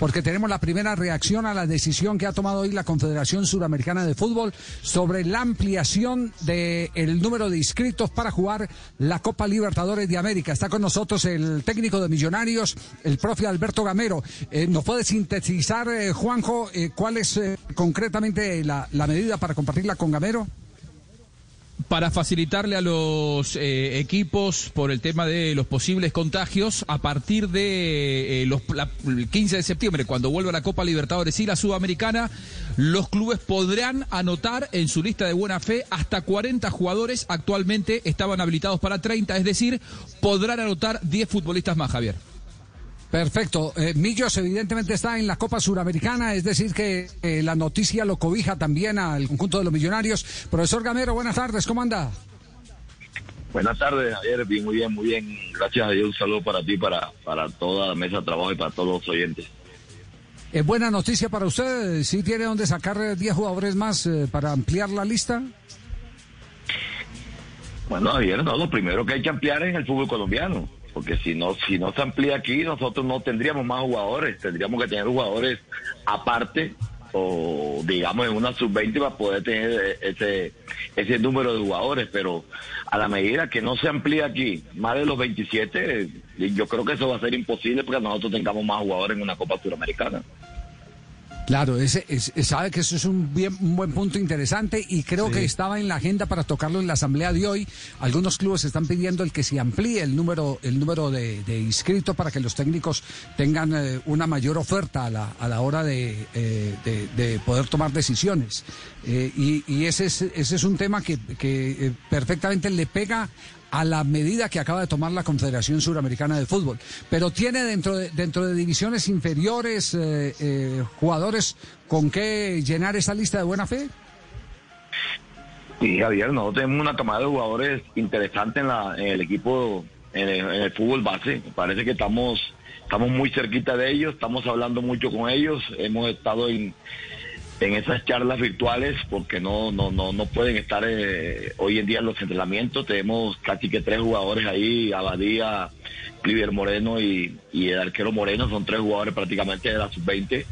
porque tenemos la primera reacción a la decisión que ha tomado hoy la Confederación Suramericana de Fútbol sobre la ampliación del número de inscritos para jugar la Copa Libertadores de América. Está con nosotros el técnico de Millonarios, el profe Alberto Gamero. Eh, ¿Nos puede sintetizar, eh, Juanjo, eh, cuál es concretamente la medida para compartirla con Gamero? Para facilitarle a los eh, equipos por el tema de los posibles contagios a partir de eh, los, el 15 de septiembre, cuando vuelva la Copa Libertadores y la Sudamericana, los clubes podrán anotar en su lista de buena fe hasta 40 jugadores. Actualmente estaban habilitados para 30, es decir, podrán anotar 10 futbolistas más, Javier. Perfecto. Eh, Millos evidentemente está en la Copa Suramericana, es decir que eh, la noticia lo cobija también al conjunto de los millonarios. Profesor Gamero, buenas tardes, ¿cómo anda? Buenas tardes, Javier. Muy bien, muy bien. Gracias a Dios. Un saludo para ti, para, para toda la mesa de trabajo y para todos los oyentes. Es buena noticia para usted. ¿Sí tiene donde sacar 10 jugadores más eh, para ampliar la lista? Bueno, Javier, no, lo primero que hay que ampliar es el fútbol colombiano porque si no si no se amplía aquí nosotros no tendríamos más jugadores tendríamos que tener jugadores aparte o digamos en una sub-20 para poder tener ese ese número de jugadores pero a la medida que no se amplía aquí más de los 27 yo creo que eso va a ser imposible porque nosotros tengamos más jugadores en una Copa Suramericana. Claro, ese, sabe que eso es un, bien, un buen punto interesante y creo que estaba en la agenda para tocarlo en la asamblea de hoy. Algunos clubes están pidiendo el que se amplíe el número, el número de, inscritos para que los técnicos tengan eh, una mayor oferta a la, a la hora de, eh, de, poder tomar decisiones. Eh, y, y ese, es, ese es un tema que, que perfectamente le pega a la medida que acaba de tomar la Confederación Suramericana de Fútbol. Pero tiene dentro de, dentro de divisiones inferiores eh, eh, jugadores con qué llenar esa lista de buena fe. Sí, Javier, nosotros tenemos una camada de jugadores interesante en, la, en el equipo, en el, fútbol base. Parece que estamos, estamos muy cerquita de ellos, estamos hablando mucho con ellos, hemos estado en en esas charlas virtuales porque no no no no pueden estar eh, hoy en día en los entrenamientos. Tenemos casi que tres jugadores ahí Abadía Cliver Moreno y, el arquero Moreno. Son tres jugadores prácticamente de la sub 20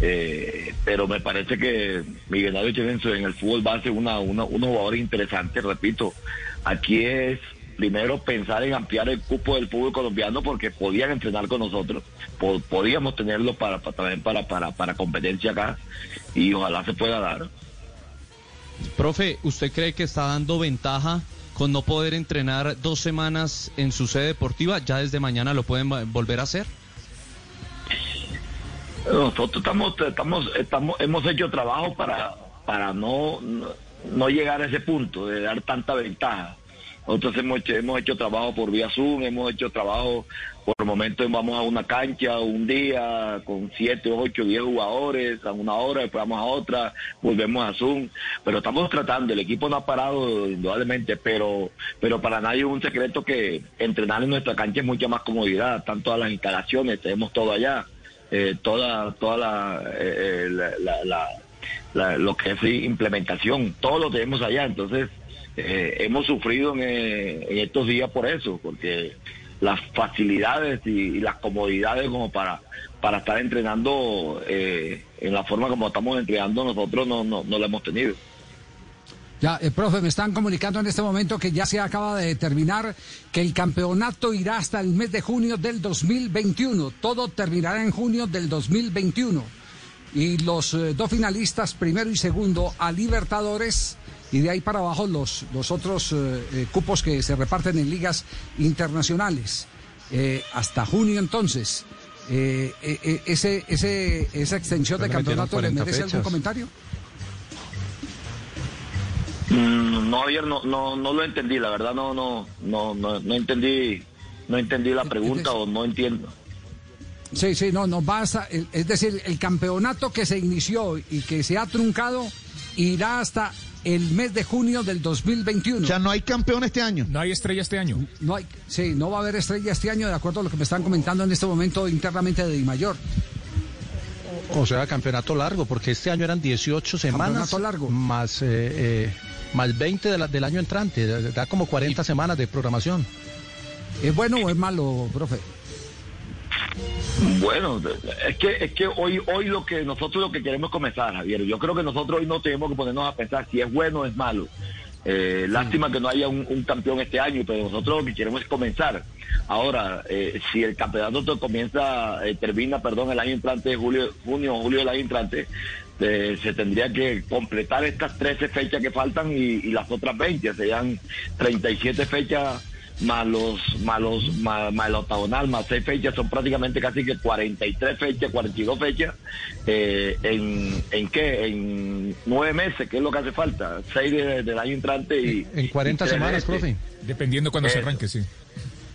eh, pero me parece que Miguel Ángel en el fútbol base una, una unos jugadores interesantes repito. Aquí es primero pensar en ampliar el cupo del fútbol colombiano porque podían entrenar con nosotros, podíamos tenerlo para, también para, para, para competencia acá y ojalá se pueda dar. Profe, ¿usted cree que está dando ventaja con no poder entrenar dos semanas en su sede deportiva? ¿Ya desde mañana lo pueden volver a hacer? Nosotros estamos, estamos, estamos, hemos hecho trabajo para, para no, no llegar a ese punto de dar tanta ventaja. Nosotros hemos hecho, hemos hecho trabajo por vía Zoom, hemos hecho trabajo por momentos vamos a una cancha un día con siete, ocho, diez jugadores a una hora, después vamos a otra, volvemos a Zoom, pero estamos tratando, el equipo no ha parado indudablemente, pero, pero para nadie es un secreto que entrenar en nuestra cancha es mucha más comodidad, están todas las instalaciones, tenemos todo allá, eh, toda, toda la, eh, la, lo que es implementación, todo lo tenemos allá, entonces eh, hemos sufrido en, estos días por eso, porque las facilidades y, las comodidades como para, para estar entrenando eh, en la forma como estamos entrenando nosotros no, no, no lo hemos tenido. Ya, eh, profe, me están comunicando en este momento que ya se acaba de determinar que el campeonato irá hasta el mes de junio del 2021. Todo terminará en junio del 2021. Y los dos finalistas, primero y segundo, a Libertadores, y de ahí para abajo los, los otros eh, eh, cupos que se reparten en ligas internacionales. Eh, hasta junio entonces. ese, ese, ¿Esa extensión de campeonato le merece algún comentario? Mm, no, ayer no, no, no lo entendí, la verdad no, no, no, no, no entendí, no entendí la pregunta o no entiendo. Sí, sí, no, no basta. Es decir, el campeonato que se inició y que se ha truncado irá hasta el mes de junio del 2021. Ya no hay campeón este año. No hay estrella este año. No hay, sí, no va a haber estrella este año, de acuerdo a lo que me están comentando en este momento internamente de Di Mayor. O sea, campeonato largo, porque este año eran 18 semanas. largo. Más, eh, eh, más 20 del año entrante. Da como 40 semanas de programación. ¿Es bueno o es malo, profe? Bueno, es que es que hoy hoy lo que nosotros lo que queremos comenzar, Javier. Yo creo que nosotros hoy no tenemos que ponernos a pensar si es bueno o es malo. Eh, lástima que no haya un, campeón este año, pero nosotros lo que queremos es comenzar. Ahora, eh, si el campeonato comienza, eh, termina, perdón, el año entrante, julio, junio o julio del año entrante, se tendría que completar estas 13 fechas que faltan y, y las otras 20, serían 37 fechas más los, más los, más, el octagonal, más seis fechas, son prácticamente casi que 43 fechas, 42 fechas, eh, en, ¿en qué? En nueve meses, que es lo que hace falta, seis del año entrante y... En 40 semanas, profe. Dependiendo cuando se arranque, sí.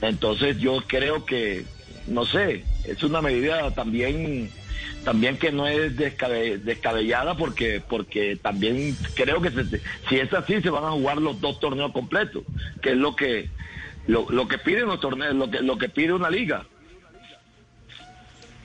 Entonces yo creo que, no sé, es una medida también también que no es descabellada porque porque también creo que si es así se van a jugar los dos torneos completos que es lo que lo, lo que piden los torneos, lo que, lo que pide una liga.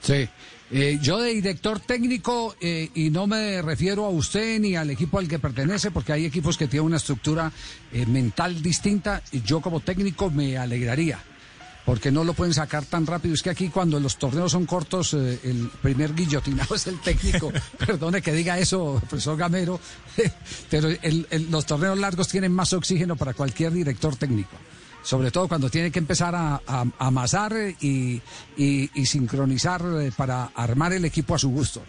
Sí. Eh, yo de director técnico, eh, y no me refiero a usted ni al equipo al que pertenece, porque hay equipos que tienen una estructura eh, mental distinta, y yo como técnico me alegraría, porque no lo pueden sacar tan rápido. Es que aquí cuando los torneos son cortos, el primer guillotinado es el técnico. Perdone que diga eso, profesor Gamero, pero los torneos largos tienen más oxígeno para cualquier director técnico sobre todo cuando tiene que empezar a, amasar y, sincronizar eh, para armar el equipo a su gusto.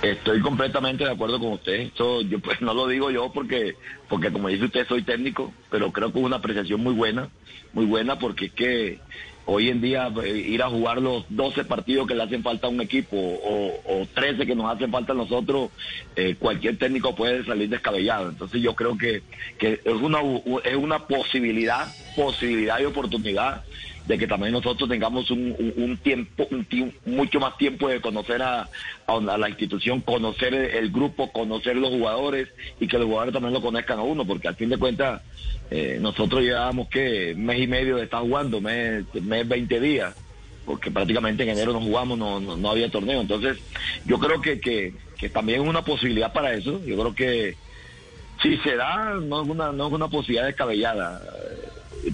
Estoy completamente de acuerdo con usted. Esto yo pues no lo digo yo porque porque como dice usted soy técnico, pero creo que es una apreciación muy buena, muy buena porque es que hoy en día eh, ir a jugar los 12 partidos que le hacen falta a un equipo o, 13 que nos hacen falta a nosotros, eh, cualquier técnico puede salir descabellado. Entonces yo creo que, que es, una, es una posibilidad, posibilidad y oportunidad de que también nosotros tengamos un, tiempo, un mucho más tiempo de conocer a, la institución, conocer el, grupo, conocer los jugadores y que los jugadores también lo conozcan a uno, porque al fin de cuentas eh, nosotros llevábamos que mes y medio de estar jugando, mes, mes 20 días, porque prácticamente en enero no jugamos, no, no, había torneo. Entonces yo creo que, que, que también es una posibilidad para eso. Yo creo que si se da, no es una, no es una posibilidad descabellada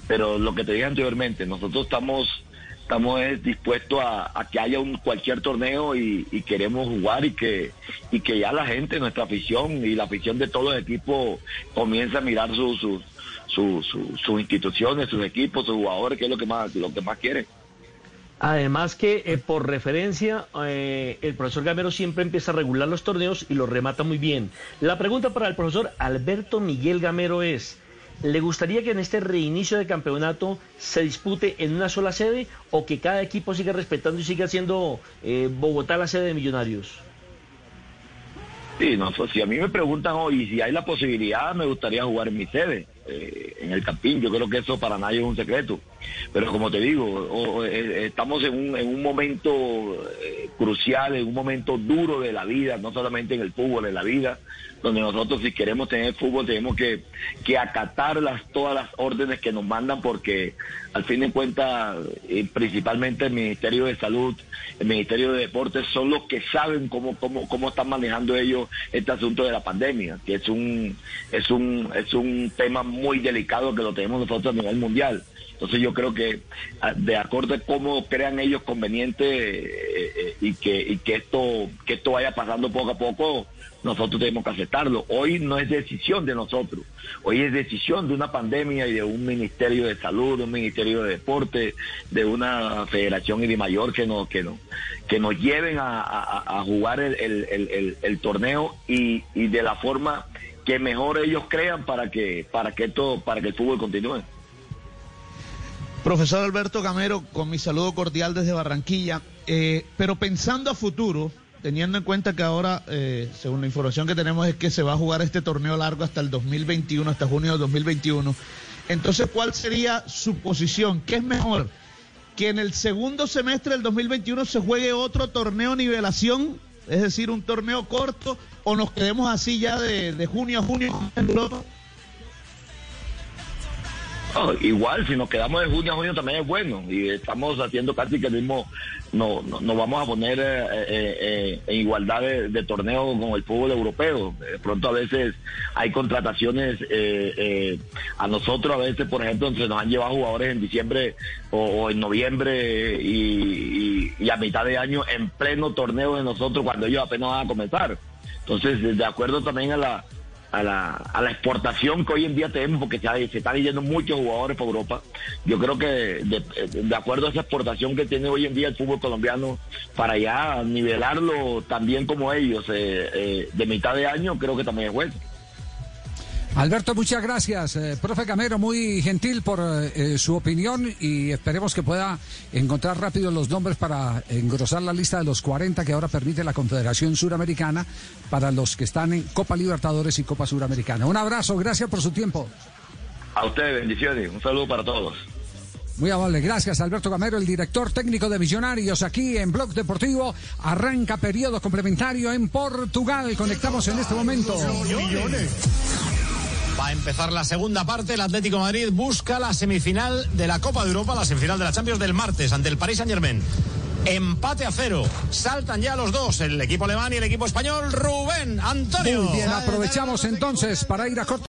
pero lo que te dije anteriormente, nosotros estamos estamos dispuestos a, que haya un cualquier torneo y, queremos jugar y que y que ya la gente, nuestra afición y la afición de todos los equipos comience a mirar sus sus instituciones, sus equipos, sus jugadores, que es lo que más lo que más quieren. Además que eh, por referencia, eh, el profesor Gamero siempre empieza a regular los torneos y los remata muy bien. La pregunta para el profesor Alberto Miguel Gamero es, ¿Le gustaría que en este reinicio de campeonato se dispute en una sola sede o que cada equipo siga respetando y siga siendo eh, Bogotá la sede de Millonarios? Sí, no, si a mí me preguntan hoy si hay la posibilidad, me gustaría jugar en mi sede, eh, en el Campín. Yo creo que eso para nadie es un secreto. Pero como te digo, eh, estamos en un, en un momento crucial, en un momento duro de la vida, no solamente en el fútbol, en la vida donde nosotros si queremos tener fútbol tenemos que, que acatar las, todas las órdenes que nos mandan porque al fin de cuentas eh, principalmente el Ministerio de Salud, el Ministerio de Deportes son los que saben cómo, cómo, cómo están manejando ellos este asunto de la pandemia, que es un, es un, es un tema muy delicado que lo tenemos nosotros a nivel mundial. Entonces yo creo que de acuerdo a cómo crean ellos conveniente eh, eh, y que y que esto que esto vaya pasando poco a poco, nosotros tenemos que aceptarlo. Hoy no es decisión de nosotros, hoy es decisión de una pandemia y de un Ministerio de Salud, un Ministerio de Deporte, de una Federación y de Mayor que nos, que nos, que nos lleven a, jugar el, torneo y, y, de la forma que mejor ellos crean para que, para que esto, para que el fútbol continúe. Profesor Alberto Gamero, con mi saludo cordial desde Barranquilla, eh, pero pensando a futuro, teniendo en cuenta que ahora, eh, según la información que tenemos, es que se va a jugar este torneo largo hasta el 2021, hasta junio de 2021. Entonces, ¿cuál sería su posición? ¿Qué es mejor? ¿Que en el segundo semestre del 2021 se juegue otro torneo nivelación? Es decir, un torneo corto, o nos quedemos así ya de, junio a junio en Europa? Igual, si nos quedamos de junio a junio también es bueno y estamos haciendo casi que el mismo, no, no, vamos a poner eh, eh, eh, en igualdad de, torneo con el fútbol europeo. De pronto a veces hay contrataciones a nosotros, a veces por ejemplo, se nos han llevado jugadores en diciembre o, en noviembre y, y, a mitad de año en pleno torneo de nosotros cuando ellos apenas van a comenzar. Entonces, de acuerdo también a la a la, a la exportación que hoy en día tenemos, porque se, están yendo muchos jugadores por Europa. Yo creo que de, acuerdo a esa exportación que tiene hoy en día el fútbol colombiano, para ya nivelarlo también como ellos eh, eh, de mitad de año, creo que también es bueno. Alberto, muchas gracias. Eh, profe Camero, muy gentil por eh, su opinión y esperemos que pueda encontrar rápido los nombres para engrosar la lista de los 40 que ahora permite la Confederación Suramericana para los que están en Copa Libertadores y Copa Suramericana. Un abrazo, gracias por su tiempo. A ustedes, bendiciones. Un saludo para todos. Muy amable, gracias Alberto Camero, el director técnico de Millonarios aquí en Blog Deportivo. Arranca periodo complementario en Portugal. Conectamos en este momento. Va a empezar la segunda parte. El Atlético Madrid busca la semifinal de la Copa de Europa, la semifinal de la Champions del martes ante el Paris Saint Germain. Empate a cero. Saltan ya los dos, el equipo alemán y el equipo español. Rubén, Antonio. Muy bien, aprovechamos entonces para ir a corto.